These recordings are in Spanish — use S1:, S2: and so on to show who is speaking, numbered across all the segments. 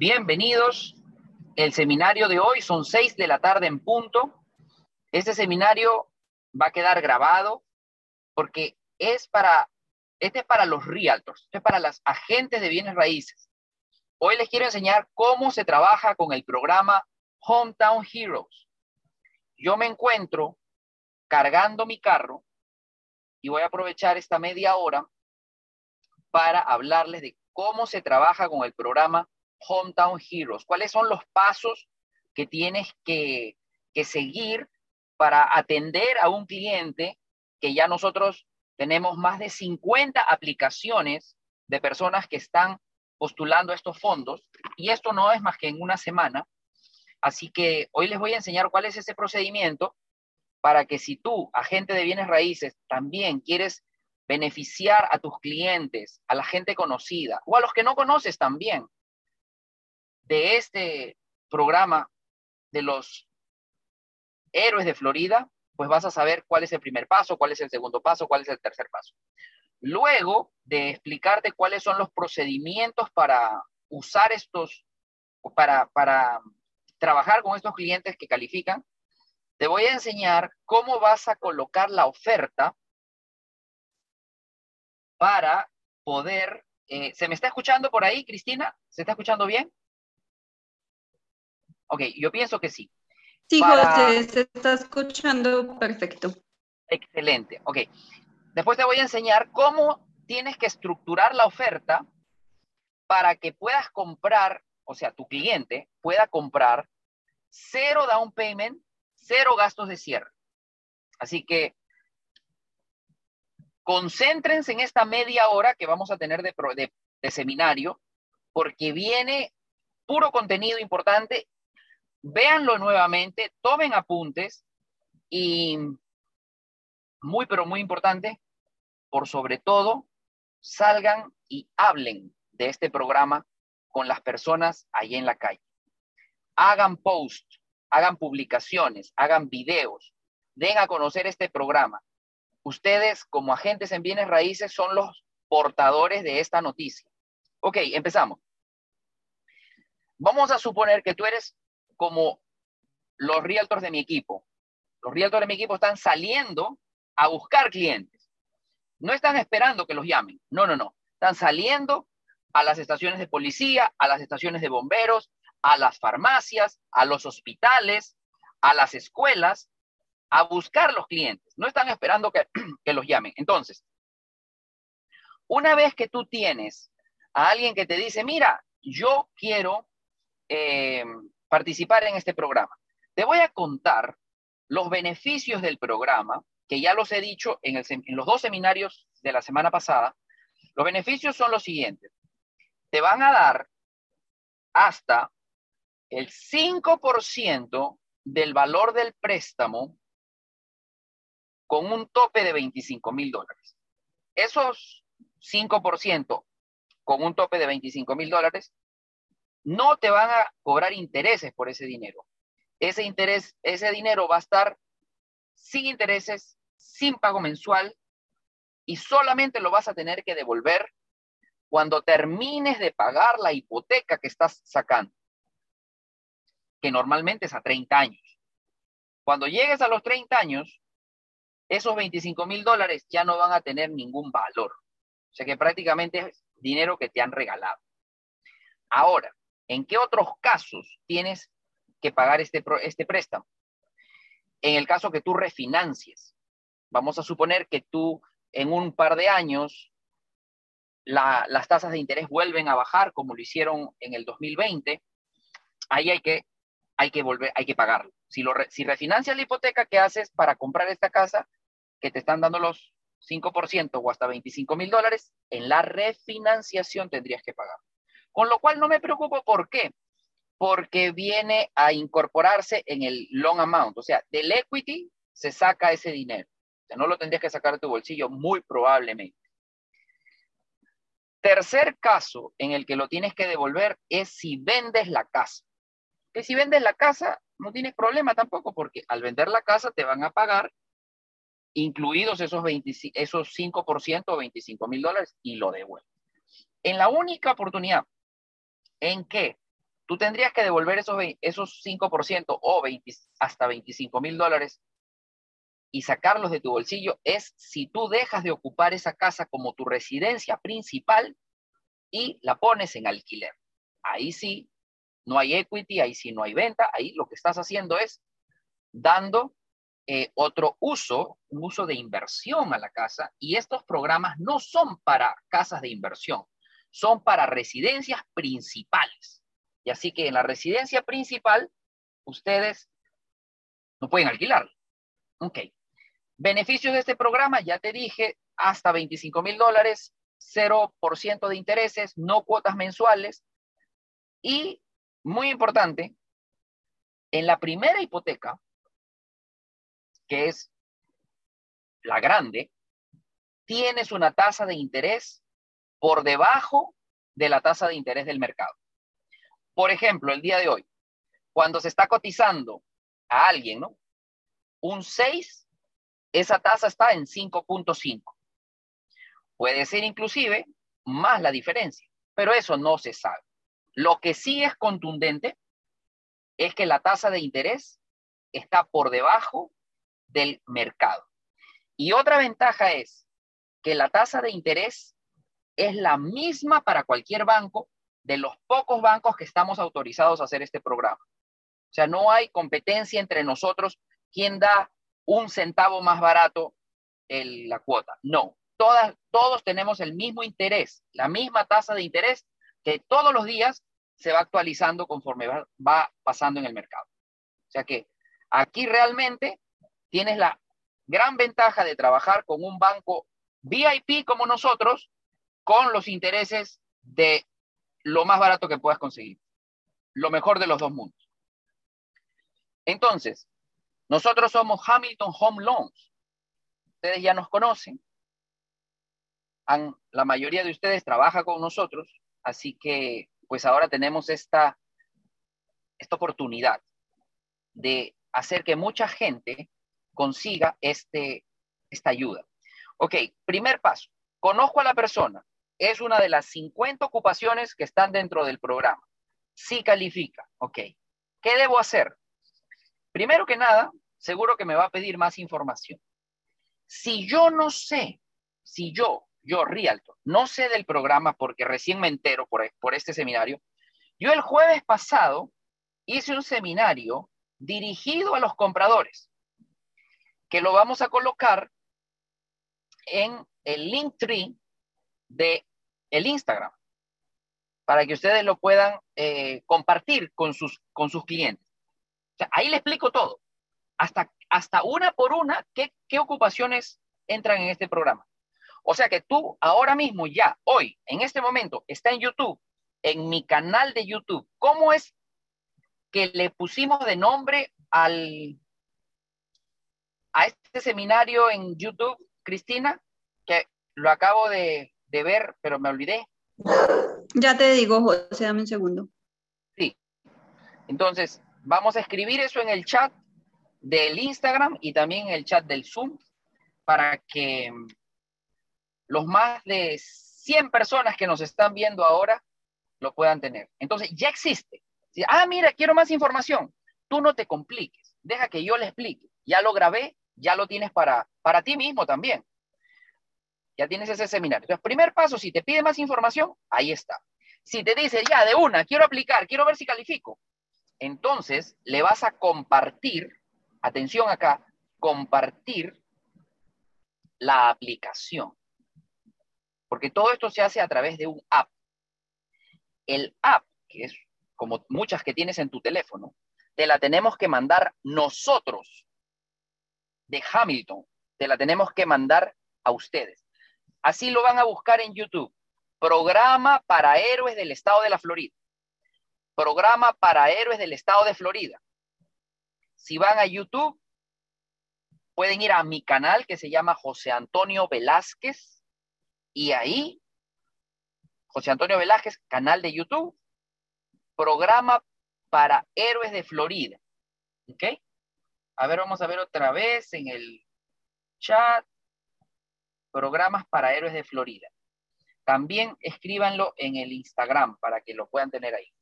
S1: Bienvenidos. El seminario de hoy son seis de la tarde en punto. Este seminario va a quedar grabado porque es para, este es para los realtors, este es para las agentes de bienes raíces. Hoy les quiero enseñar cómo se trabaja con el programa Hometown Heroes. Yo me encuentro cargando mi carro y voy a aprovechar esta media hora para hablarles de cómo se trabaja con el programa Hometown Heroes, cuáles son los pasos que tienes que, que seguir para atender a un cliente que ya nosotros tenemos más de 50 aplicaciones de personas que están postulando estos fondos y esto no es más que en una semana. Así que hoy les voy a enseñar cuál es ese procedimiento para que si tú, agente de bienes raíces, también quieres beneficiar a tus clientes, a la gente conocida o a los que no conoces también de este programa de los héroes de Florida, pues vas a saber cuál es el primer paso, cuál es el segundo paso, cuál es el tercer paso. Luego de explicarte cuáles son los procedimientos para usar estos, para, para trabajar con estos clientes que califican, te voy a enseñar cómo vas a colocar la oferta para poder... Eh, ¿Se me está escuchando por ahí, Cristina? ¿Se está escuchando bien? Ok, yo pienso que sí.
S2: Sí, José, se está escuchando perfecto.
S1: Excelente, ok. Después te voy a enseñar cómo tienes que estructurar la oferta para que puedas comprar, o sea, tu cliente pueda comprar cero down payment, cero gastos de cierre. Así que concéntrense en esta media hora que vamos a tener de, de, seminario, porque viene puro contenido importante. Véanlo nuevamente, tomen apuntes y muy, pero muy importante, por sobre todo, salgan y hablen de este programa con las personas ahí en la calle. Hagan post, hagan publicaciones, hagan videos, den a conocer este programa ustedes como agentes en bienes raíces son los portadores de esta noticia. Ok, empezamos. Vamos a suponer que tú eres como los realtors de mi equipo. Los realtors de mi equipo están saliendo a buscar clientes. No están esperando que los llamen. No, no, no. Están saliendo a las estaciones de policía, a las estaciones de bomberos, a las farmacias, a los hospitales, a las escuelas, a buscar los clientes, no están esperando que, los llamen. Entonces, una vez que tú tienes a alguien que te dice, mira, yo quiero eh, participar en este programa, te voy a contar los beneficios del programa, que ya los he dicho en, los dos seminarios de la semana pasada. Los beneficios son los siguientes. Te van a dar hasta el 5% del valor del préstamo con un tope de 25 mil dólares. Esos 5% con un tope de 25 mil dólares no te van a cobrar intereses por ese dinero. Ese interés, ese dinero va a estar sin intereses, sin pago mensual y solamente lo vas a tener que devolver cuando termines de pagar la hipoteca que estás sacando, que normalmente es a 30 años. Cuando llegues a los 30 años, esos 25 mil dólares ya no van a tener ningún valor. O sea que prácticamente es dinero que te han regalado. Ahora, ¿en qué otros casos tienes que pagar este, este préstamo? En el caso que tú refinancies. Vamos a suponer que tú en un par de años las tasas de interés vuelven a bajar como lo hicieron en el 2020. Ahí hay que, hay que volver, hay que pagarlo. Si, lo, si refinancias la hipoteca que haces para comprar esta casa, que te están dando los 5% o hasta 25 mil dólares, en la refinanciación tendrías que pagar. Con lo cual no me preocupo, ¿por qué? Porque viene a incorporarse en el long amount, o sea, del equity se saca ese dinero. O sea, no lo tendrías que sacar de tu bolsillo, muy probablemente. Tercer caso en el que lo tienes que devolver es si vendes la casa. Que si vendes la casa, no tienes problema tampoco, porque al vender la casa te van a pagar incluidos esos, 20, esos 5% o 25 mil dólares y lo devuelve. En la única oportunidad en que tú tendrías que devolver esos, esos 5% o 20, hasta 25 mil dólares y sacarlos de tu bolsillo. Es si tú dejas de ocupar esa casa como tu residencia principal y la pones en alquiler. Ahí sí, no hay equity, ahí sí no hay venta, ahí lo que estás haciendo es dando eh, otro uso, un uso de inversión a la casa. Y estos programas no son para casas de inversión, son para residencias principales. Y así que en la residencia principal, ustedes no pueden alquilar. Ok. Beneficios de este programa, ya te dije, hasta 25 mil dólares, 0% de intereses, no cuotas mensuales. Y, muy importante, en la primera hipoteca, que es la grande, tienes una tasa de interés por debajo de la tasa de interés del mercado. Por ejemplo, el día de hoy, cuando se está cotizando a alguien, ¿no? Un 6 esa tasa está en 5.5. Puede ser inclusive más la diferencia, pero eso no se sabe. Lo que sí es contundente es que la tasa de interés está por debajo del mercado. Y otra ventaja es que la tasa de interés es la misma para cualquier banco de los pocos bancos que estamos autorizados a hacer este programa. O sea, no hay competencia entre nosotros quién da un centavo más barato la cuota. No, todas, todos tenemos el mismo interés, la misma tasa de interés que todos los días se va actualizando conforme va, va pasando en el mercado. O sea que aquí realmente tienes la gran ventaja de trabajar con un banco VIP como nosotros, con los intereses de lo más barato que puedas conseguir. Lo mejor de los dos mundos. Entonces, nosotros somos Hamilton Home Loans. Ustedes ya nos conocen. la mayoría de ustedes trabaja con nosotros, así que pues ahora tenemos esta, esta oportunidad de hacer que mucha gente consiga este, esta ayuda. Ok, primer paso. Conozco a la persona. Es una de las 50 ocupaciones que están dentro del programa. Sí califica. Ok. ¿Qué debo hacer? Primero que nada, seguro que me va a pedir más información. Si yo no sé, si yo, yo, Rialto, no sé del programa porque recién me entero por, por este seminario, yo el jueves pasado hice un seminario dirigido a los compradores, que lo vamos a colocar en el link tree de el Instagram, para que ustedes lo puedan eh, compartir con sus, con sus clientes. ahí le explico todo hasta, hasta una por una qué, qué ocupaciones entran en este programa. O sea que tú ahora mismo, ya, hoy, en este momento, está en YouTube, en mi canal de YouTube. ¿Cómo es que le pusimos de nombre al, a este seminario en YouTube, Cristina? Que lo acabo de, de ver, pero me olvidé.
S2: Ya te digo, José, dame un segundo.
S1: Sí. Entonces, vamos a escribir eso en el chat del Instagram y también el chat del Zoom para que los más de 100 personas que nos están viendo ahora lo puedan tener. Entonces, ya existe. Ah, mira, quiero más información. Tú no te compliques. Deja que yo le explique. Ya lo grabé, ya lo tienes para, para ti mismo también. Ya tienes ese seminario. Entonces, primer paso, si te pide más información, ahí está. Si te dice, ya, de una, quiero aplicar, quiero ver si califico, entonces le vas a compartir atención acá, compartir la aplicación. Porque todo esto se hace a través de un app. El app, que es como muchas que tienes en tu teléfono, te la tenemos que mandar nosotros de Hamilton, te la tenemos que mandar a ustedes. Así lo van a buscar en YouTube. Programa para héroes del estado de la Florida. Programa para héroes del estado de Florida. Si van a YouTube, pueden ir a mi canal que se llama José Antonio Velázquez y ahí, José Antonio Velázquez, canal de YouTube, programa para héroes de Florida. ¿Ok? A ver, vamos a ver otra vez en el chat. Programas para héroes de Florida. También escríbanlo en el Instagram para que lo puedan tener ahí.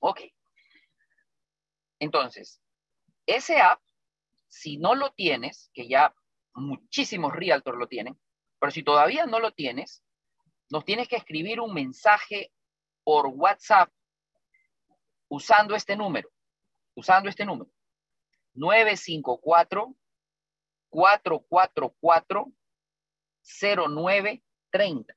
S1: Ok. Entonces, ese app, si no lo tienes, que ya muchísimos realtors lo tienen, pero si todavía no lo tienes, nos tienes que escribir un mensaje por WhatsApp usando este número, usando este número. 954 444 0930.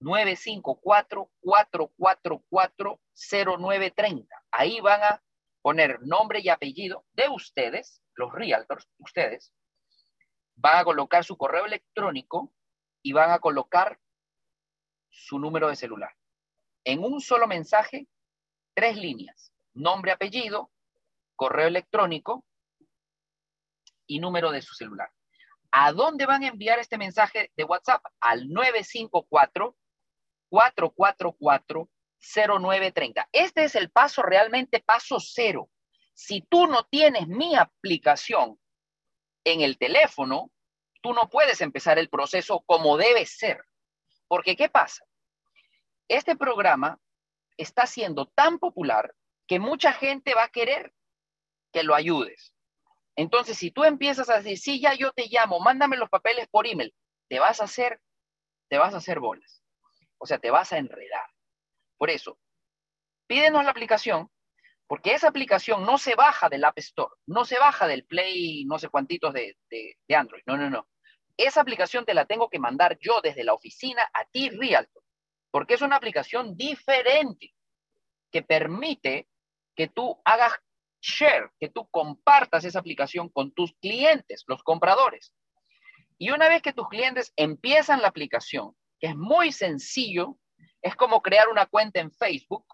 S1: 954-444-0930. Ahí van a poner nombre y apellido de ustedes, los realtors, ustedes. Van a colocar su correo electrónico y van a colocar su número de celular. En un solo mensaje, tres líneas. Nombre, apellido, correo electrónico y número de su celular. ¿A dónde van a enviar este mensaje de WhatsApp? Al 954 444-0930. Este es el paso realmente paso cero. Si tú no tienes mi aplicación en el teléfono, tú no puedes empezar el proceso como debe ser. Porque ¿qué pasa? Este programa está siendo tan popular que mucha gente va a querer que lo ayudes. Entonces, si tú empiezas a decir, sí, ya yo te llamo, mándame los papeles por email, te vas a hacer, te vas a hacer bolas. O sea, te vas a enredar. Por eso, pídenos la aplicación, porque esa aplicación no se baja del App Store, no se baja del Play, no sé cuántitos de, de Android. No, no, no. Esa aplicación te la tengo que mandar yo desde la oficina a ti, Realtor, porque es una aplicación diferente que permite que tú hagas share, que tú compartas esa aplicación con tus clientes, los compradores. Y una vez que tus clientes empiezan la aplicación es muy sencillo, es como crear una cuenta en Facebook,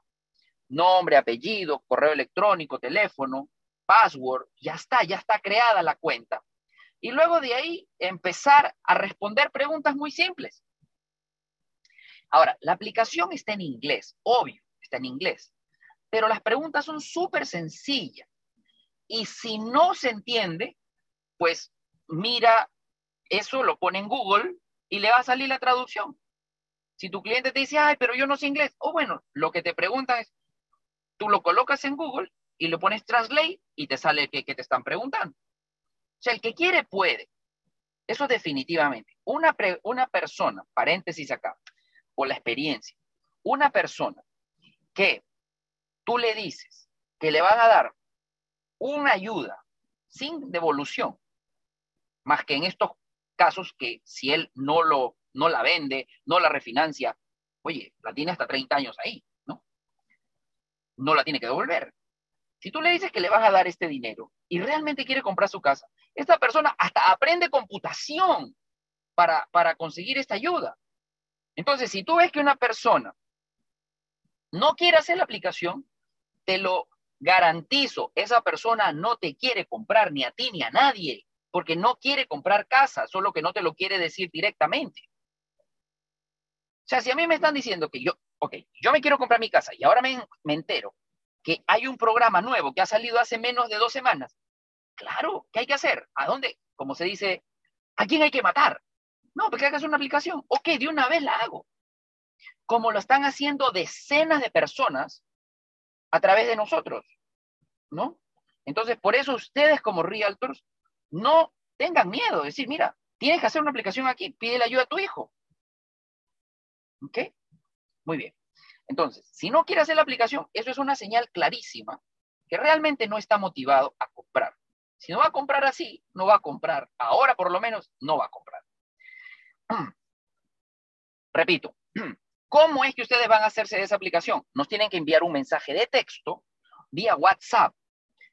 S1: nombre, apellido, correo electrónico, teléfono, password, ya está, ya está creada la cuenta. Y luego de ahí empezar a responder preguntas muy simples. Ahora, la aplicación está en inglés, obvio, está en inglés, pero las preguntas son súper sencillas. Y si no se entiende, pues mira, eso lo pone en Google y le va a salir la traducción. Si tu cliente te dice, ay, pero yo no sé inglés, o bueno, lo que te preguntan es, tú lo colocas en Google y lo pones translate y te sale el que, te están preguntando. O sea, el que quiere puede. Eso definitivamente. Una, una persona, paréntesis acá, por la experiencia, una persona que tú le dices que le van a dar una ayuda sin devolución, más que en estos casos que si él no lo no la vende, no la refinancia, oye, la tiene hasta 30 años ahí, ¿no? No la tiene que devolver. Si tú le dices que le vas a dar este dinero y realmente quiere comprar su casa, esta persona hasta aprende computación para, para conseguir esta ayuda. Entonces, si tú ves que una persona no quiere hacer la aplicación, te lo garantizo, esa persona no te quiere comprar ni a ti ni a nadie, porque no quiere comprar casa, solo que no te lo quiere decir directamente. O sea, si a mí me están diciendo que yo, ok, yo me quiero comprar mi casa y ahora me, entero que hay un programa nuevo que ha salido hace menos de dos semanas, claro, ¿qué hay que hacer? ¿A dónde? Como se dice, ¿a quién hay que matar? No, porque hagas una aplicación. Ok, de una vez la hago. Como lo están haciendo decenas de personas a través de nosotros, ¿no? Entonces, por eso ustedes como realtors no tengan miedo de decir, mira, tienes que hacer una aplicación aquí, pide la ayuda a tu hijo. ¿Ok? Muy bien. Entonces, si no quiere hacer la aplicación, eso es una señal clarísima que realmente no está motivado a comprar. Si no va a comprar así, no va a comprar. Ahora por lo menos no va a comprar. Repito, ¿cómo es que ustedes van a hacerse de esa aplicación? Nos tienen que enviar un mensaje de texto vía WhatsApp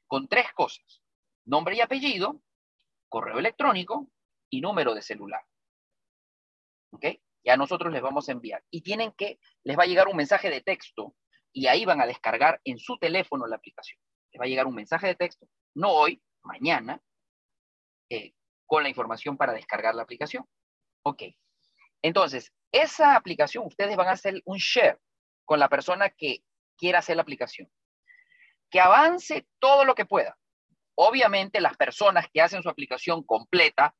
S1: con tres cosas. Nombre y apellido, correo electrónico y número de celular. ¿Ok? a nosotros les vamos a enviar. Y tienen que, les va a llegar un mensaje de texto y ahí van a descargar en su teléfono la aplicación. Les va a llegar un mensaje de texto, no hoy, mañana, eh, con la información para descargar la aplicación. Ok. Entonces, esa aplicación, ustedes van a hacer un share con la persona que quiera hacer la aplicación. Que avance todo lo que pueda. Obviamente, las personas que hacen su aplicación completa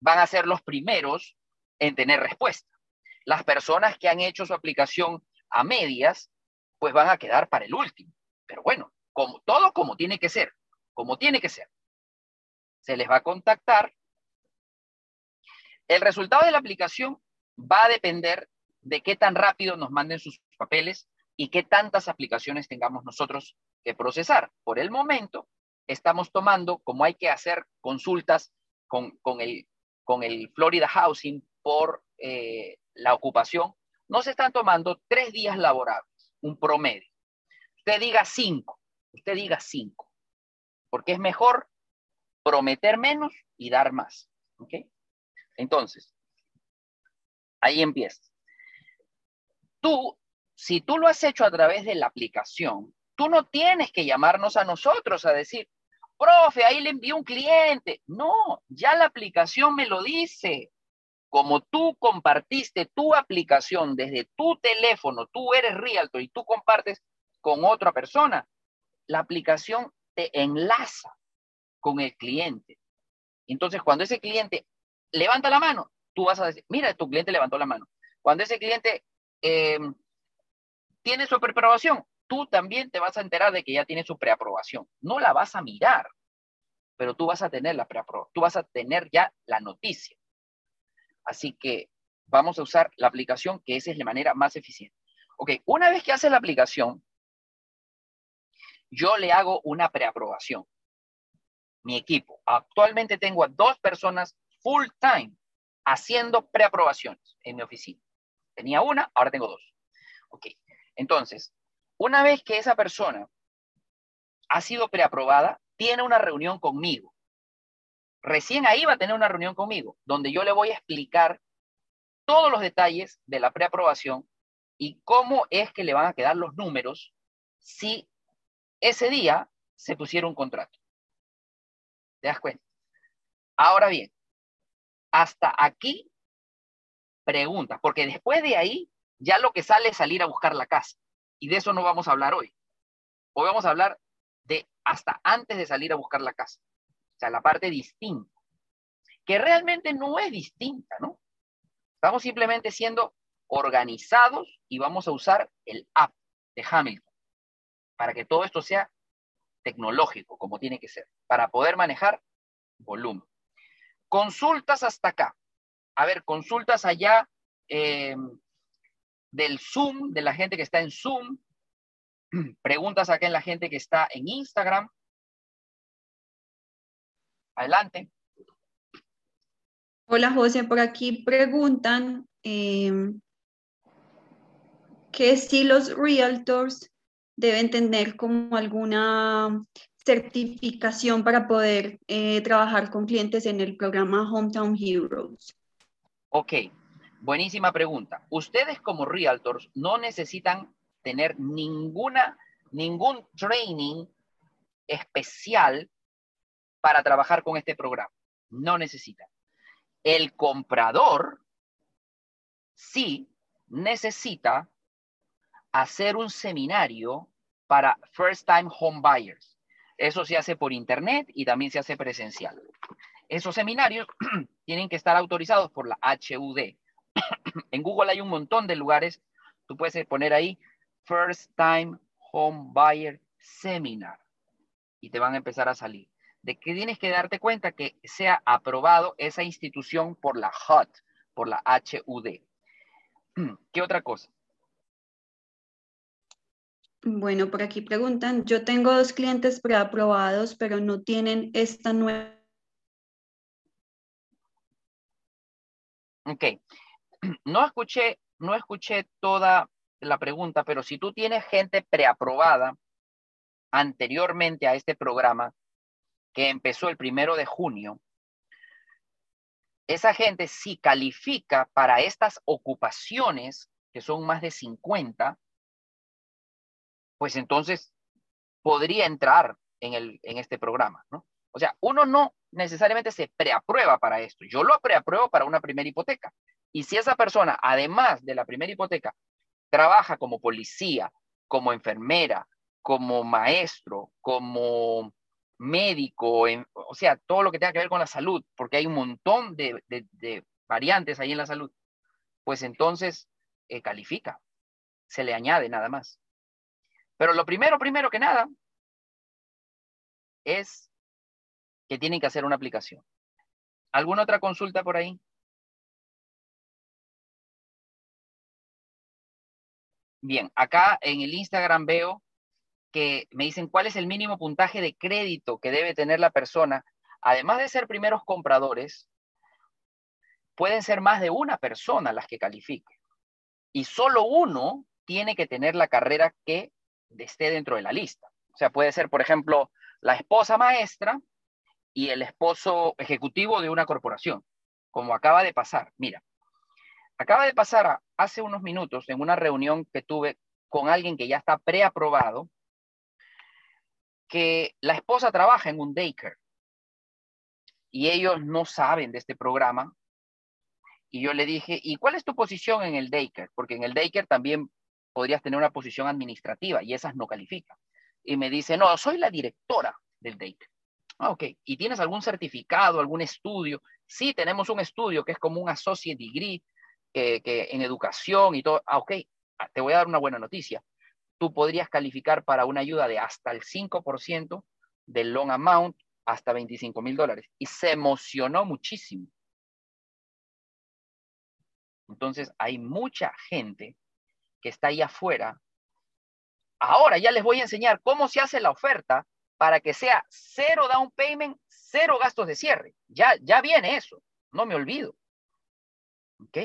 S1: van a ser los primeros en tener respuesta. Las personas que han hecho su aplicación a medias, pues van a quedar para el último. Pero bueno, como, todo como tiene que ser, como tiene que ser. Se les va a contactar. El resultado de la aplicación va a depender de qué tan rápido nos manden sus papeles y qué tantas aplicaciones tengamos nosotros que procesar. Por el momento, estamos tomando, como hay que hacer consultas con, el, con el Florida Housing por eh, la ocupación, no se están tomando tres días laborables, un promedio. Usted diga cinco, usted diga cinco, porque es mejor prometer menos y dar más. ¿Ok? Entonces, ahí empieza. Tú, si tú lo has hecho a través de la aplicación, tú no tienes que llamarnos a nosotros a decir, profe, ahí le envió un cliente. No, ya la aplicación me lo dice como tú compartiste tu aplicación desde tu teléfono, tú eres realtor y tú compartes con otra persona, la aplicación te enlaza con el cliente. Entonces, cuando ese cliente levanta la mano, tú vas a decir, mira, tu cliente levantó la mano. Cuando ese cliente eh, tiene su preaprobación, tú también te vas a enterar de que ya tiene su preaprobación. No la vas a mirar, pero tú vas a tener la preaprobación, tú vas a tener ya la noticia. Así que vamos a usar la aplicación, que esa es la manera más eficiente. Ok, una vez que hace la aplicación, yo le hago una preaprobación. Mi equipo. Actualmente tengo a dos personas full time haciendo preaprobaciones en mi oficina. Tenía una, ahora tengo dos. Ok, entonces, una vez que esa persona ha sido preaprobada, tiene una reunión conmigo recién ahí va a tener una reunión conmigo, donde yo le voy a explicar todos los detalles de la preaprobación y cómo es que le van a quedar los números si ese día se pusiera un contrato. ¿Te das cuenta? Ahora bien, hasta aquí preguntas, porque después de ahí ya lo que sale es salir a buscar la casa. Y de eso no vamos a hablar hoy. Hoy vamos a hablar de hasta antes de salir a buscar la casa sea, la parte distinta, que realmente no es distinta, ¿no? Estamos simplemente siendo organizados y vamos a usar el app de Hamilton para que todo esto sea tecnológico, como tiene que ser, para poder manejar volumen. Consultas hasta acá. A ver, consultas allá eh, del Zoom, de la gente que está en Zoom. Preguntas acá en la gente que está en Instagram. Adelante.
S2: Hola José, por aquí preguntan em, que si los realtors deben tener como alguna certificación para poder eh, trabajar con clientes en el programa Hometown Heroes.
S1: Ok, buenísima pregunta. Ustedes como realtors no necesitan tener ninguna, ningún training especial para trabajar con este programa. No necesita. El comprador sí necesita hacer un seminario para first time home buyers. Eso se hace por internet y también se hace presencial. Esos seminarios tienen que estar autorizados por la HUD. en Google hay un montón de lugares. Tú puedes poner ahí First Time Home Buyer Seminar y te van a empezar a salir de que tienes que darte cuenta que sea aprobado esa institución por la HUD, por la HUD. ¿Qué otra cosa?
S2: Bueno, por aquí preguntan, yo tengo dos clientes preaprobados, pero no tienen esta nueva...
S1: Ok, no escuché, no escuché toda la pregunta, pero si tú tienes gente preaprobada anteriormente a este programa, que empezó el primero de junio, esa gente si califica para estas ocupaciones, que son más de 50, pues entonces podría entrar en, el, en este programa, ¿no? O sea, uno no necesariamente se preaprueba para esto. Yo lo preapruebo para una primera hipoteca. Y si esa persona, además de la primera hipoteca, trabaja como policía, como enfermera, como maestro, como médico, o sea, todo lo que tenga que ver con la salud, porque hay un montón de, variantes ahí en la salud, pues entonces eh, califica, se le añade nada más. Pero lo primero, primero que nada, es que tienen que hacer una aplicación. ¿Alguna otra consulta por ahí? Bien, acá en el Instagram veo que me dicen cuál es el mínimo puntaje de crédito que debe tener la persona. Además de ser primeros compradores, pueden ser más de una persona las que califique. Y solo uno tiene que tener la carrera que esté dentro de la lista. O sea, puede ser, por ejemplo, la esposa maestra y el esposo ejecutivo de una corporación, como acaba de pasar. Mira, acaba de pasar hace unos minutos en una reunión que tuve con alguien que ya está preaprobado, que la esposa trabaja en un daycare y ellos no saben de este programa. Y yo le dije, ¿y cuál es tu posición en el daycare? Porque en el daycare también podrías tener una posición administrativa y esas no califican. Y me dice, no, soy la directora del daycare. Ah, ok. ¿Y tienes algún certificado, algún estudio? Sí, tenemos un estudio que es como un associate degree que, en educación y todo. Ah, ok. Ah, te voy a dar una buena noticia. Tú podrías calificar para una ayuda de hasta el 5% del loan amount hasta 25 mil dólares. Y se emocionó muchísimo. Entonces, hay mucha gente que está ahí afuera. Ahora ya les voy a enseñar cómo se hace la oferta para que sea cero down payment, cero gastos de cierre. Ya, ya viene eso, no me olvido. ¿Ok?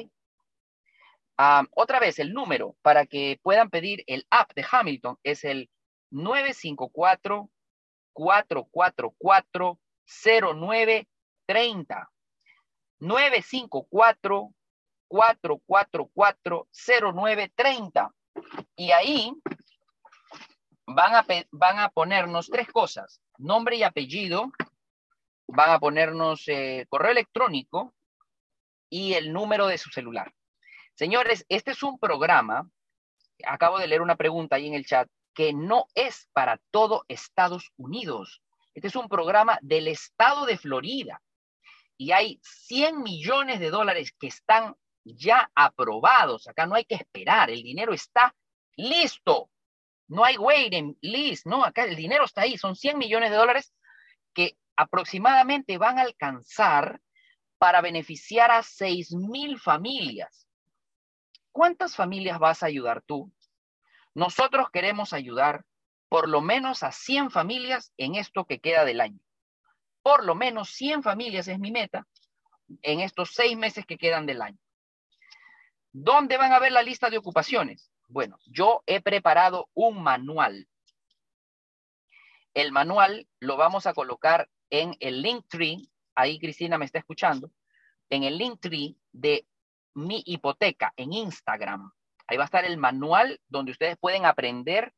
S1: Otra vez, el número para que puedan pedir el app de Hamilton es el 954-444-0930. 954 444-0930. Y ahí van a, van a ponernos tres cosas, nombre y apellido, van a ponernos eh, correo electrónico y el número de su celular. Señores, este es un programa, acabo de leer una pregunta ahí en el chat, que no es para todo Estados Unidos. Este es un programa del estado de Florida y hay 100 millones de dólares que están ya aprobados. Acá no hay que esperar, el dinero está listo. No hay waiting list, no, acá el dinero está ahí. Son 100 millones de dólares que aproximadamente van a alcanzar para beneficiar a 6 mil familias. ¿Cuántas familias vas a ayudar tú? Nosotros queremos ayudar por lo menos a 100 familias en esto que queda del año. Por lo menos 100 familias es mi meta en estos seis meses que quedan del año. ¿Dónde van a ver la lista de ocupaciones? Bueno, yo he preparado un manual. El manual lo vamos a colocar en el link tree, ahí Cristina me está escuchando, en el link tree de mi hipoteca en Instagram. Ahí va a estar el manual donde ustedes pueden aprender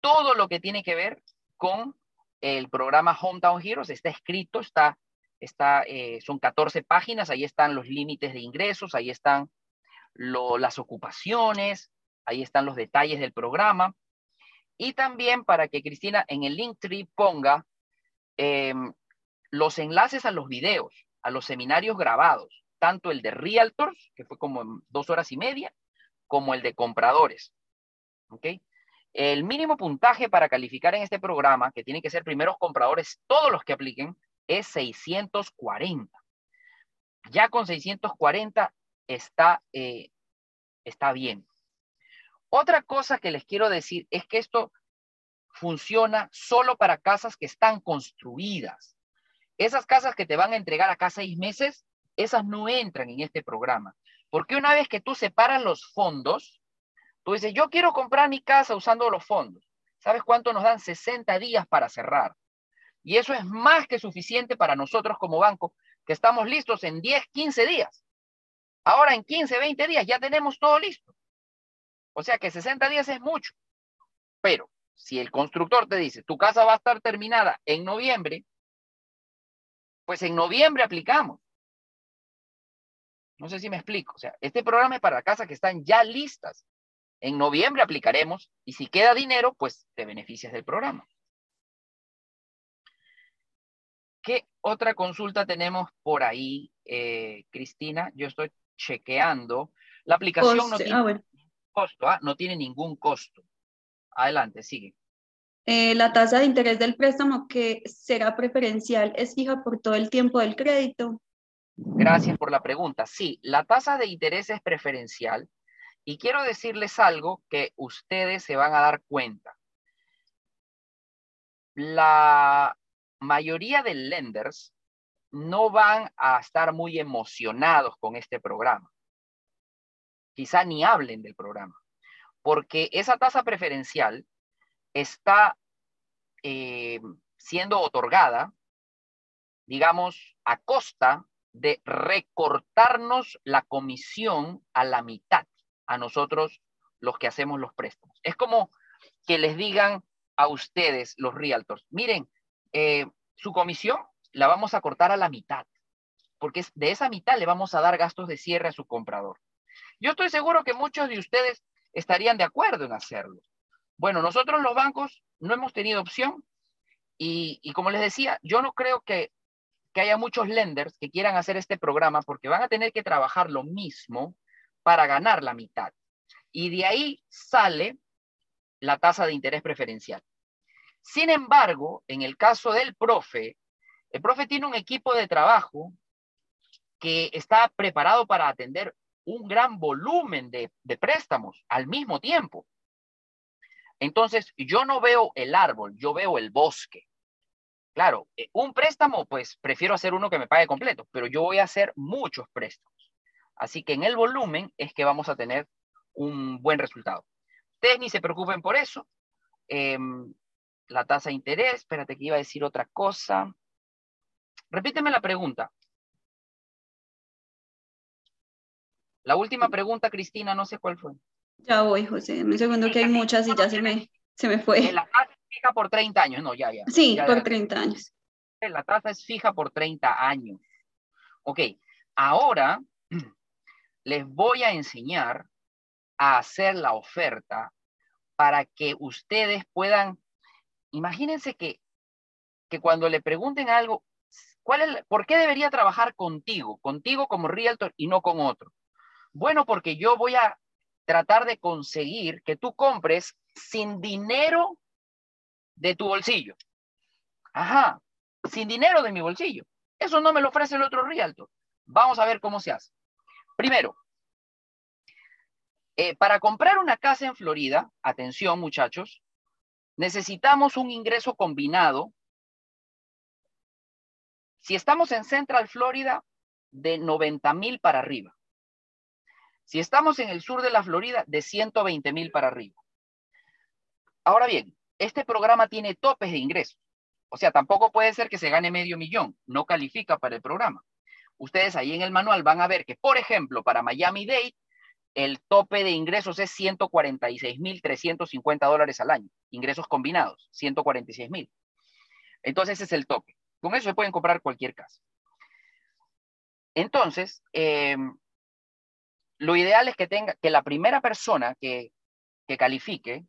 S1: todo lo que tiene que ver con el programa Hometown Heroes. Está escrito, está, está, eh, son 14 páginas, ahí están los límites de ingresos, ahí están las ocupaciones, ahí están los detalles del programa. Y también para que Cristina en el link tree ponga em, los enlaces a los videos, a los seminarios grabados, tanto el de Realtors, que fue como dos horas y media, como el de compradores. ¿Ok? El mínimo puntaje para calificar en este programa, que tiene que ser primeros compradores, todos los que apliquen, es 640. Ya con 640 está, eh, está bien. Otra cosa que les quiero decir es que esto funciona solo para casas que están construidas. Esas casas que te van a entregar acá seis meses, esas no entran en este programa. Porque una vez que tú separas los fondos, tú dices, yo quiero comprar mi casa usando los fondos. ¿Sabes cuánto nos dan? 60 días para cerrar. Y eso es más que suficiente para nosotros como banco, que estamos listos en 10, 15 días. Ahora en 15, 20 días ya tenemos todo listo. O sea que 60 días es mucho. Pero si el constructor te dice, tu casa va a estar terminada en noviembre, pues en noviembre aplicamos. No sé si me explico. O sea, este programa es para casas que están ya listas. En noviembre aplicaremos y si queda dinero, pues te beneficias del programa. ¿Qué otra consulta tenemos por ahí, eh, Cristina? Yo estoy chequeando. La aplicación no tiene ah, costo, ¿ah? no tiene ningún costo. Adelante, sigue.
S2: Eh, la tasa de interés del préstamo que será preferencial es fija por todo el tiempo del crédito.
S1: Gracias por la pregunta. Sí, la tasa de interés es preferencial y quiero decirles algo que ustedes se van a dar cuenta. La mayoría de lenders no van a estar muy emocionados con este programa. Quizá ni hablen del programa, porque esa tasa preferencial está eh, siendo otorgada, digamos, a costa de recortarnos la comisión a la mitad a nosotros los que hacemos los préstamos. Es como que les digan a ustedes, los realtors, miren, eh, su comisión la vamos a cortar a la mitad, porque de esa mitad le vamos a dar gastos de cierre a su comprador. Yo estoy seguro que muchos de ustedes estarían de acuerdo en hacerlo. Bueno, nosotros los bancos no hemos tenido opción y, como les decía, yo no creo que, que haya muchos lenders que quieran hacer este programa porque van a tener que trabajar lo mismo para ganar la mitad. Y de ahí sale la tasa de interés preferencial. Sin embargo, en el caso del profe, el profe tiene un equipo de trabajo que está preparado para atender un gran volumen de, préstamos al mismo tiempo. Entonces, yo no veo el árbol, yo veo el bosque. Claro, eh, un préstamo, pues prefiero hacer uno que me pague completo, pero yo voy a hacer muchos préstamos. Así que en el volumen es que vamos a tener un buen resultado. Ustedes ni se preocupen por eso. Em, la tasa de interés, espérate que iba a decir otra cosa. Repíteme la pregunta. La última pregunta, Cristina, no sé cuál fue.
S2: Ya voy, José. Un segundo que hay muchas y ya se me, se me fue.
S1: La tasa es fija por 30 años, no, ya, ya.
S2: Sí, por 30 años.
S1: La tasa es fija por 30 años. Ok, ahora les voy a enseñar a hacer la oferta para que ustedes puedan, imagínense que, que cuando le pregunten algo, ¿cuál es, ¿por qué debería trabajar contigo? Contigo como realtor y no con otro. Bueno, porque yo voy a tratar de conseguir que tú compres sin dinero de tu bolsillo. Ajá, sin dinero de mi bolsillo. Eso no me lo ofrece el otro realtor. Vamos a ver cómo se hace. Primero, eh, para comprar una casa en Florida, atención muchachos, necesitamos un ingreso combinado. Si estamos en Central Florida, de 90 mil para arriba. Si estamos en el sur de la Florida, de 120 mil para arriba. Ahora bien, este programa tiene topes de ingresos. O sea, tampoco puede ser que se gane medio millón. No califica para el programa. Ustedes ahí en el manual van a ver que, por ejemplo, para Miami Dade, el tope de ingresos es 146.350 dólares al año. Ingresos combinados, 146.000. Entonces, ese es el tope. Con eso se pueden comprar cualquier casa. Entonces, eh, lo ideal es que tenga, que la primera persona que, califique,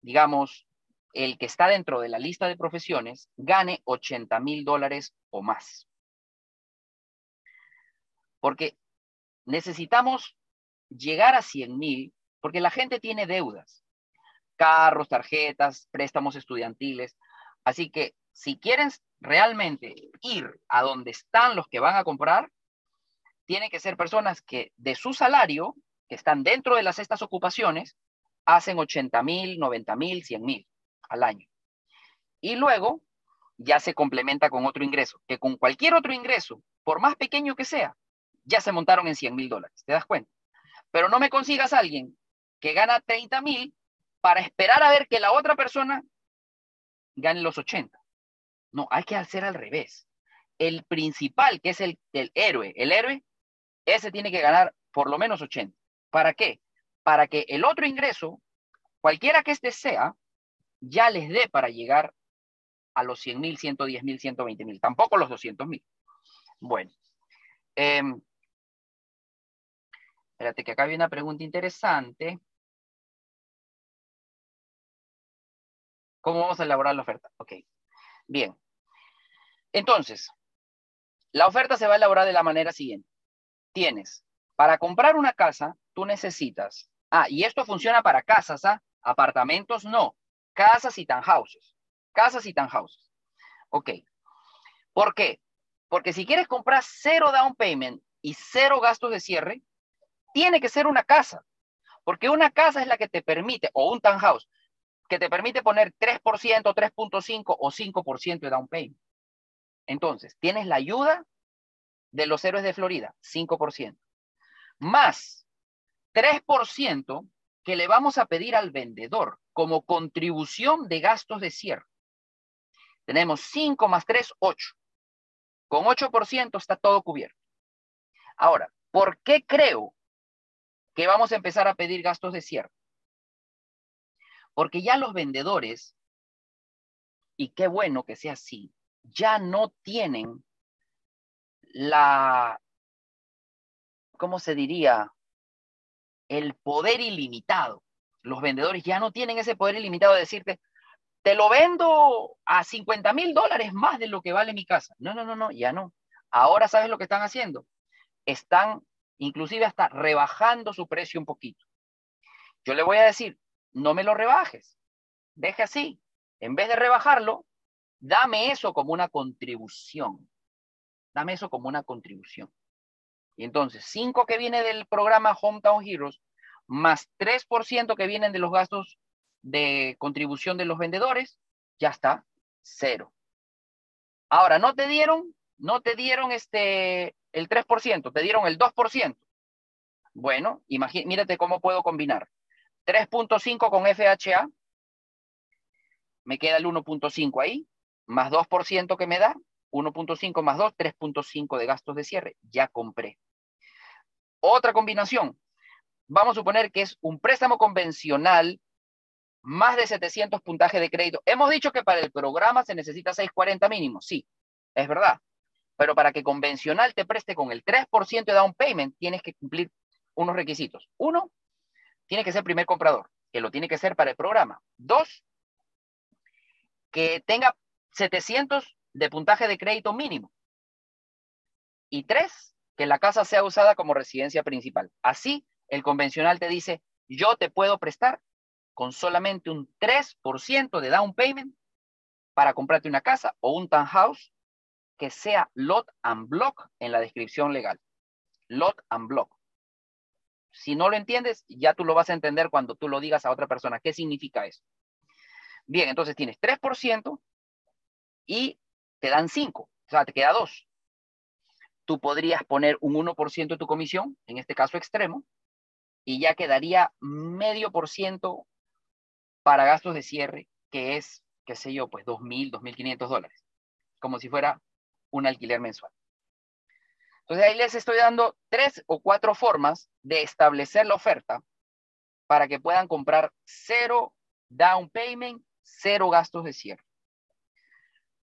S1: digamos, el que está dentro de la lista de profesiones, gane 80 mil dólares o más. Porque necesitamos llegar a 100 mil, porque la gente tiene deudas, carros, tarjetas, préstamos estudiantiles. Así que si quieren realmente ir a donde están los que van a comprar, tienen que ser personas que de su salario, que están dentro de las estas ocupaciones, hacen 80 mil, 90 mil, 100 mil al año. Y luego ya se complementa con otro ingreso, que con cualquier otro ingreso, por más pequeño que sea, ya se montaron en 100 mil dólares, ¿te das cuenta? Pero no me consigas a alguien que gana 30 mil para esperar a ver que la otra persona gane los 80. No, hay que hacer al revés. El principal, que es el, el héroe, el héroe ese tiene que ganar por lo menos 80. ¿Para qué? Para que el otro ingreso, cualquiera que este sea, ya les dé para llegar a los 100 mil, 110 mil, 120 mil, tampoco los 200 mil. Bueno, em, espérate que acá hay una pregunta interesante. ¿Cómo vamos a elaborar la oferta? Ok, bien. Entonces, la oferta se va a elaborar de la manera siguiente tienes, para comprar una casa, tú necesitas, ah, y esto funciona para casas, ¿ah? Apartamentos no. Casas y townhouses. Casas y townhouses. Ok. ¿Por qué? Porque si quieres comprar cero down payment y cero gastos de cierre, tiene que ser una casa. Porque una casa es la que te permite, o un townhouse, que te permite poner 3%, 3.5 o 5% de down payment. Entonces, tienes la ayuda de los héroes de Florida, 5%, más 3% que le vamos a pedir al vendedor como contribución de gastos de cierre. Tenemos 5 más 3, 8. Con 8% está todo cubierto. Ahora, ¿por qué creo que vamos a empezar a pedir gastos de cierre? Porque ya los vendedores, y qué bueno que sea así, ya no tienen la, ¿cómo se diría? El poder ilimitado. Los vendedores ya no tienen ese poder ilimitado de decirte, te lo vendo a 50 mil dólares más de lo que vale mi casa. No, no, no, no, ya no. Ahora sabes lo que están haciendo. Están inclusive hasta rebajando su precio un poquito. Yo le voy a decir, no me lo rebajes, deje así. En vez de rebajarlo, dame eso como una contribución. Dame eso como una contribución. Y entonces, 5 que viene del programa Hometown Heroes, más 3% que vienen de los gastos de contribución de los vendedores, ya está, cero. Ahora, no te dieron, no te dieron este, el 3%, te dieron el 2%. Bueno, mírate cómo puedo combinar. 3.5 con FHA, me queda el 1.5 ahí, más 2% que me da, 1.5 más 2, 3.5 de gastos de cierre, ya compré. Otra combinación, vamos a suponer que es un préstamo convencional más de 700 puntajes de crédito. Hemos dicho que para el programa se necesita 640 mínimo, sí, es verdad. Pero para que convencional te preste con el 3% de down payment, tienes que cumplir unos requisitos. Uno, tiene que ser primer comprador, que lo tiene que ser para el programa. Dos, que tenga 700 de puntaje de crédito mínimo. Y tres, que la casa sea usada como residencia principal. Así, el convencional te dice, yo te puedo prestar con solamente un 3% de down payment para comprarte una casa o un townhouse que sea lot and block en la descripción legal. Lot and block. Si no lo entiendes, ya tú lo vas a entender cuando tú lo digas a otra persona. ¿Qué significa eso? Bien, entonces tienes 3% y te dan 5, o sea, te queda 2. Tú podrías poner un 1% de tu comisión, en este caso extremo, y ya quedaría medio por ciento para gastos de cierre, que es, qué sé yo, pues 2.000, 2.500 dólares, como si fuera un alquiler mensual. Entonces ahí les estoy dando tres o cuatro formas de establecer la oferta para que puedan comprar cero down payment, cero gastos de cierre.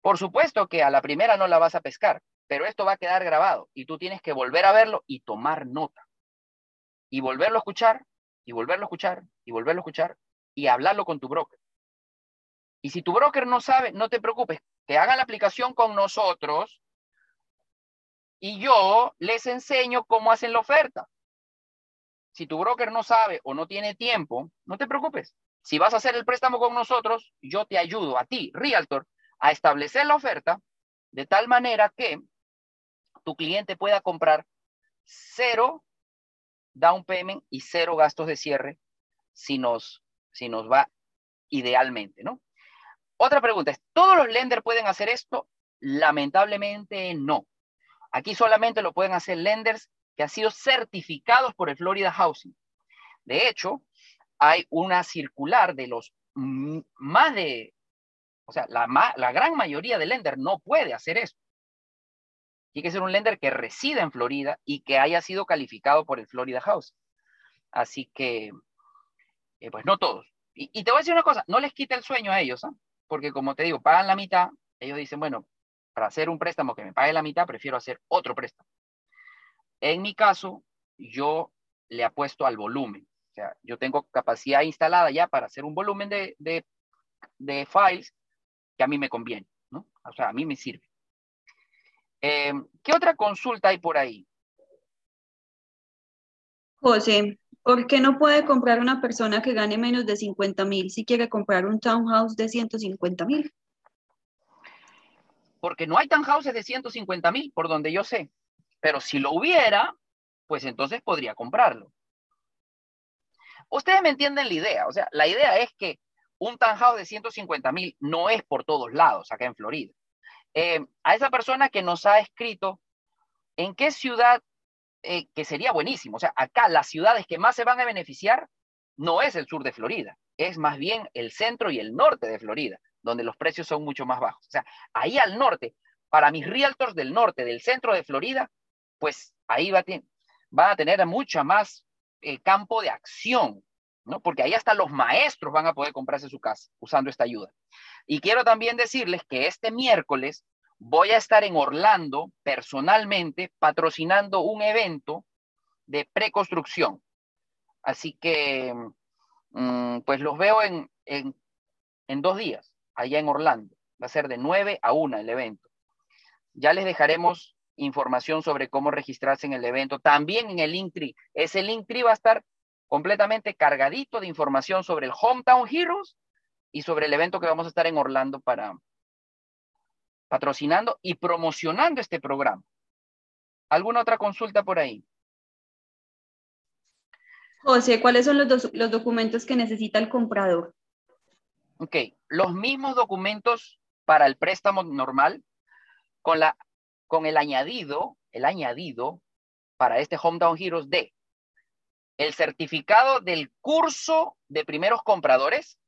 S1: Por supuesto que a la primera no la vas a pescar, pero esto va a quedar grabado y tú tienes que volver a verlo y tomar nota. Y volverlo a escuchar, y volverlo a escuchar, y volverlo a escuchar, y hablarlo con tu broker. Y si tu broker no sabe, no te preocupes, que hagan la aplicación con nosotros y yo les enseño cómo hacen la oferta. Si tu broker no sabe o no tiene tiempo, no te preocupes. Si vas a hacer el préstamo con nosotros, yo te ayudo a ti, Realtor, a establecer la oferta de tal manera que tu cliente pueda comprar cero down payment y cero gastos de cierre si nos, si nos va idealmente, ¿no? Otra pregunta es, ¿todos los lenders pueden hacer esto? Lamentablemente no. Aquí solamente lo pueden hacer lenders que han sido certificados por el Florida Housing. De hecho, hay una circular de los más de o sea, la, gran mayoría de lender no puede hacer eso. Tiene que ser un lender que resida en Florida y que haya sido calificado por el Florida House. Así que, eh, pues no todos. Y, te voy a decir una cosa, no les quita el sueño a ellos, ¿ah? porque como te digo, pagan la mitad, ellos dicen, bueno, para hacer un préstamo que me pague la mitad, prefiero hacer otro préstamo. En mi caso, yo le apuesto al volumen. O sea, yo tengo capacidad instalada ya para hacer un volumen de, de, files que a mí me conviene, ¿no? O sea, a mí me sirve. Eh, ¿Qué otra consulta hay por ahí?
S2: José, ¿Por qué no puede comprar una persona que gane menos de 50 mil si quiere comprar un townhouse de 150 mil?
S1: Porque no hay townhouses de 150 mil, por donde yo sé. Pero si lo hubiera, pues entonces podría comprarlo. Ustedes me entienden la idea. O sea, la idea es que un townhouse de 150 mil no es por todos lados acá en Florida. Eh, a esa persona que nos ha escrito, ¿en qué ciudad, eh, que sería buenísimo? O sea, acá las ciudades que más se van a beneficiar no es el sur de Florida, es más bien el centro y el norte de Florida, donde los precios son mucho más bajos. O sea, ahí al norte, para mis realtors del norte, del centro de Florida, pues ahí va a, a tener mucha más eh, campo de acción ¿no? Porque ahí hasta los maestros van a poder comprarse su casa usando esta ayuda. Y quiero también decirles que este miércoles voy a estar en Orlando personalmente patrocinando un evento de preconstrucción. Así que, mm, pues los veo en, en dos días, allá en Orlando. Va a ser de 9 a 1 el evento. Ya les dejaremos información sobre cómo registrarse en el evento. También en el Linktree. Ese Linktree va a estar completamente cargadito de información sobre el Hometown Heroes y sobre el evento que vamos a estar en Orlando para patrocinando y promocionando este programa. ¿Alguna otra consulta por ahí?
S2: José, ¿cuáles son los, los documentos que necesita el comprador?
S1: Ok, los mismos documentos para el préstamo normal, con, la, con el añadido, el añadido para este Hometown Heroes de el certificado del curso de primeros compradores,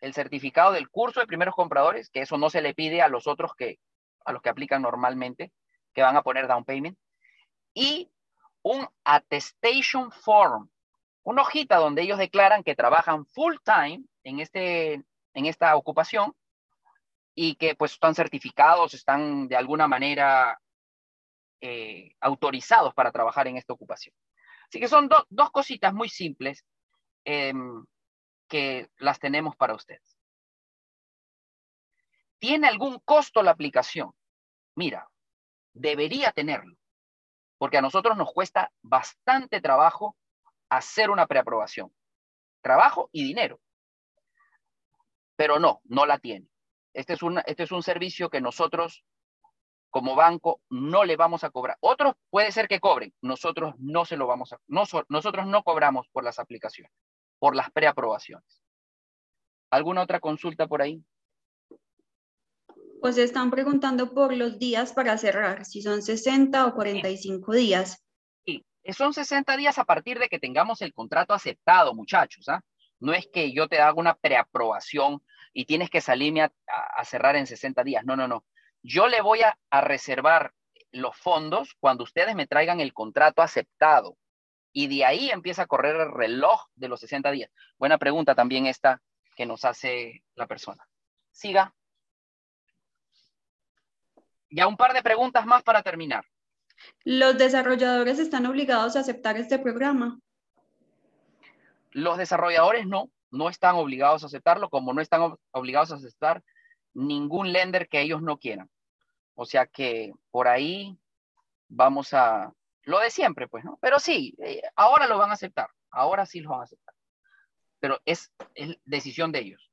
S1: el certificado del curso de primeros compradores, que eso no se le pide a los otros que, a los que aplican normalmente, que van a poner down payment, y un attestation form, una hojita donde ellos declaran que trabajan full time en, este, en esta ocupación y que pues están certificados, están de alguna manera eh, autorizados para trabajar en esta ocupación. Así que son dos cositas muy simples em, que las tenemos para ustedes. ¿Tiene algún costo la aplicación? Mira, debería tenerlo, porque a nosotros nos cuesta bastante trabajo hacer una preaprobación. Trabajo y dinero. Pero no, no la tiene. Este es, este es un servicio que nosotros como banco no le vamos a cobrar. Otros puede ser que cobren, nosotros no se lo vamos a, nosotros no cobramos por las aplicaciones, por las preaprobaciones. ¿Alguna otra consulta por ahí?
S2: Pues están preguntando por los días para cerrar, si son 60 o 45 días.
S1: Sí, son 60 días a partir de que tengamos el contrato aceptado, muchachos. ¿ah? No es que yo te haga una preaprobación y tienes que salirme a cerrar en 60 días. No, no, no yo le voy a, reservar los fondos cuando ustedes me traigan el contrato aceptado. Y de ahí empieza a correr el reloj de los 60 días. Buena pregunta también esta que nos hace la persona. Siga. Ya un par de preguntas más para terminar.
S2: ¿Los desarrolladores están obligados a aceptar este programa?
S1: Los desarrolladores no, no están obligados a aceptarlo, como no están obligados a aceptar ningún lender que ellos no quieran. O sea que por ahí vamos a lo de siempre, pues, ¿no? Pero sí, eh, ahora lo van a aceptar, ahora sí lo van a aceptar. Pero es, es decisión de ellos.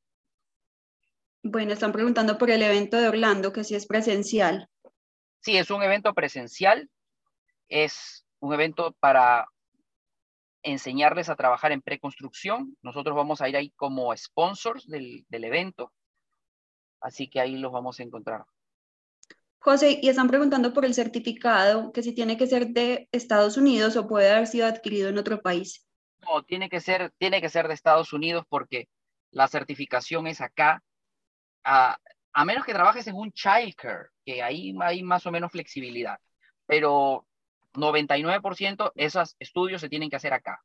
S2: Bueno, están preguntando por el evento de Orlando, que si es presencial.
S1: Sí, es un evento presencial, es un evento para enseñarles a trabajar en preconstrucción. Nosotros vamos a ir ahí como sponsors del, del evento. Así que ahí los vamos a encontrar.
S2: José, y están preguntando por el certificado, que si tiene que ser de Estados Unidos o puede haber sido adquirido en otro país.
S1: No, tiene que ser, tiene que ser de Estados Unidos porque la certificación es acá, a, a menos que trabajes en un childcare, que ahí hay más o menos flexibilidad, pero 99% esos estudios se tienen que hacer acá.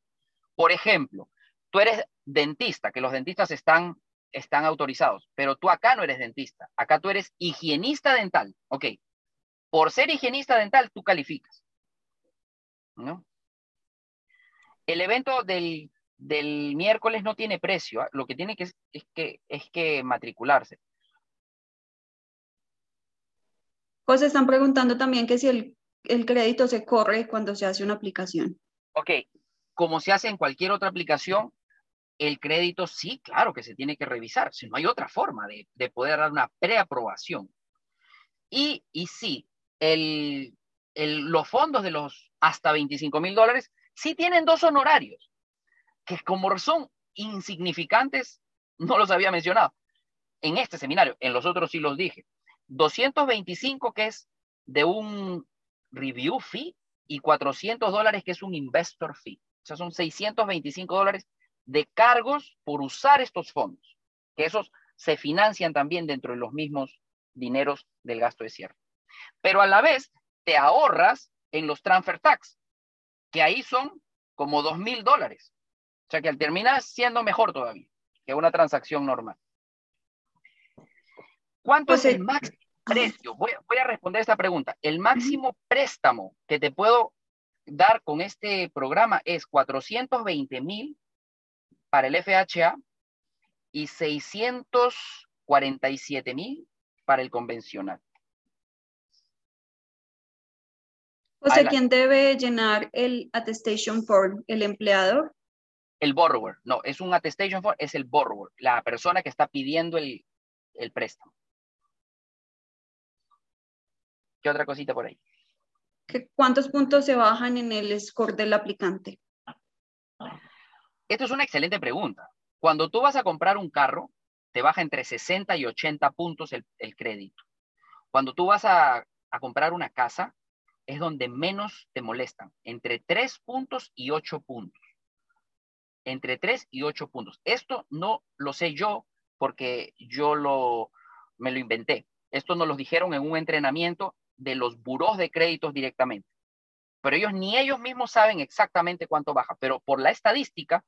S1: Por ejemplo, tú eres dentista, que los dentistas están están autorizados, pero tú acá no eres dentista, acá tú eres higienista dental, ok. Por ser higienista dental, tú calificas. ¿No? El evento del, miércoles no tiene precio, ¿ah? lo que tiene que es, que es que matricularse.
S2: José, están preguntando también que si el, el crédito se corre cuando se hace una aplicación.
S1: Ok, como se hace en cualquier otra aplicación, el crédito sí, claro que se tiene que revisar, si no hay otra forma de, poder dar una preaprobación. Y, y sí, el, los fondos de los hasta 25 mil dólares sí tienen dos honorarios, que como son insignificantes, no los había mencionado en este seminario, en los otros sí los dije. 225 que es de un review fee y 400 dólares que es un investor fee. O sea, son 625 dólares de cargos por usar estos fondos, que esos se financian también dentro de los mismos dineros del gasto de cierre. Pero a la vez te ahorras en los transfer tax, que ahí son como 2 mil dólares. O sea que al terminar siendo mejor todavía que una transacción normal. ¿Cuánto es el máximo precio? Voy, voy, a responder esta pregunta. El máximo préstamo que te puedo dar con este programa es 420 mil para el FHA y 647 mil para el convencional.
S2: O sea, ¿quién debe llenar el attestation form? ¿El empleador?
S1: El borrower. No, es un attestation form, es el borrower, la persona que está pidiendo el, el préstamo. ¿Qué otra cosita por ahí?
S2: ¿Cuántos puntos se bajan en el score del aplicante?
S1: Esto es una excelente pregunta. Cuando tú vas a comprar un carro, te baja entre 60 y 80 puntos el, crédito. Cuando tú vas a, a comprar una casa, es donde menos te molestan, entre 3 puntos y 8 puntos. Entre 3 y 8 puntos. Esto no lo sé yo porque yo lo, me lo inventé. Esto nos lo dijeron en un entrenamiento de los buros de créditos directamente. Pero ellos ni ellos mismos saben exactamente cuánto baja, pero por la estadística,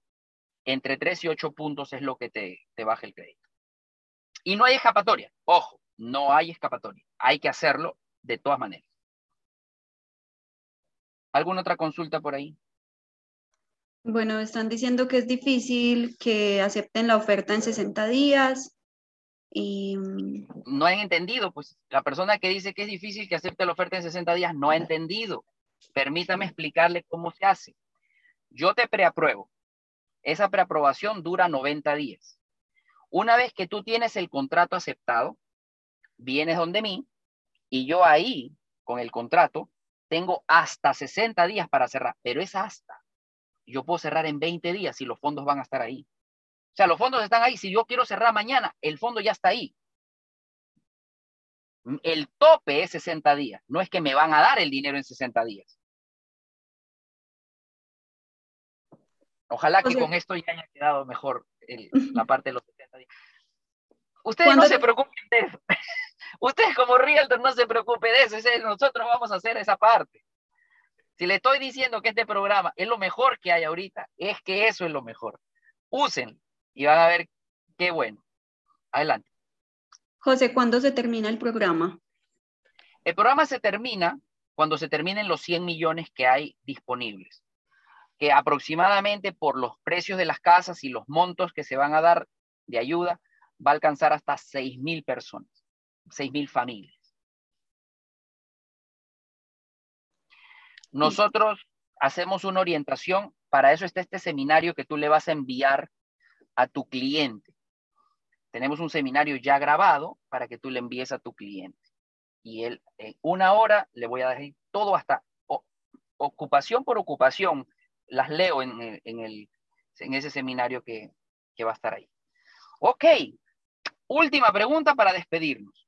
S1: entre 3 y 8 puntos es lo que te, te baja el crédito. Y no hay escapatoria. Ojo, no hay escapatoria. Hay que hacerlo de todas maneras. ¿Alguna otra consulta por ahí?
S2: Bueno, están diciendo que es difícil que acepten la oferta en 60 días. Y... Mm,
S1: no han entendido, pues la persona que dice que es difícil que acepte la oferta en 60 días no ha entendido. Permítame explicarle cómo se hace. Yo te preapruebo. Esa preaprobación dura 90 días. Una vez que tú tienes el contrato aceptado, vienes donde mí y yo ahí, con el contrato, tengo hasta 60 días para cerrar, pero es hasta. Yo puedo cerrar en 20 días si los fondos van a estar ahí. O sea, los fondos están ahí. Si yo quiero cerrar mañana, el fondo ya está ahí. El tope es 60 días. No es que me van a dar el dinero en 60 días. Ojalá que con esto ya haya quedado mejor la parte de los 60 días. Ustedes no se preocupen de eso. Ustedes como realtor no se preocupe de eso, nosotros vamos a hacer esa parte. Si le estoy diciendo que este programa es lo mejor que hay ahorita, es que eso es lo mejor. Usen y van a ver qué bueno. Adelante.
S2: José, ¿cuándo se termina el programa?
S1: El programa se termina cuando se terminen los 100 millones que hay disponibles, que aproximadamente por los precios de las casas y los montos que se van a dar de ayuda, va a alcanzar hasta 6 mil personas. 6.000 familias. Nosotros hacemos una orientación, para eso está este seminario que tú le vas a enviar a tu cliente. Tenemos un seminario ya grabado para que tú le envíes a tu cliente. Y él, en una hora, le voy a dejar todo hasta ocupación por ocupación. Las leo en, el, en ese seminario que, que va a estar ahí. Ok, última pregunta para despedirnos.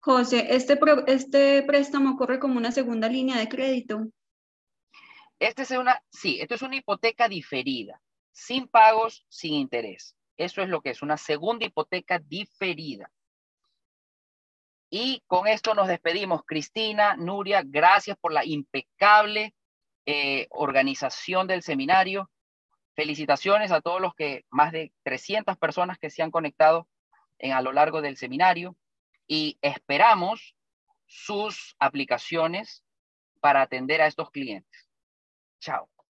S2: José, este, este préstamo corre como una segunda línea de crédito.
S1: Este es una, sí, esto es una hipoteca diferida, sin pagos, sin interés. Eso es lo que es una segunda hipoteca diferida. Y con esto nos despedimos. Cristina, Nuria, gracias por la impecable eh, organización del seminario. Felicitaciones a todos los que, más de 300 personas que se han conectado en, a lo largo del seminario y esperamos sus aplicaciones para atender a estos clientes. Chao.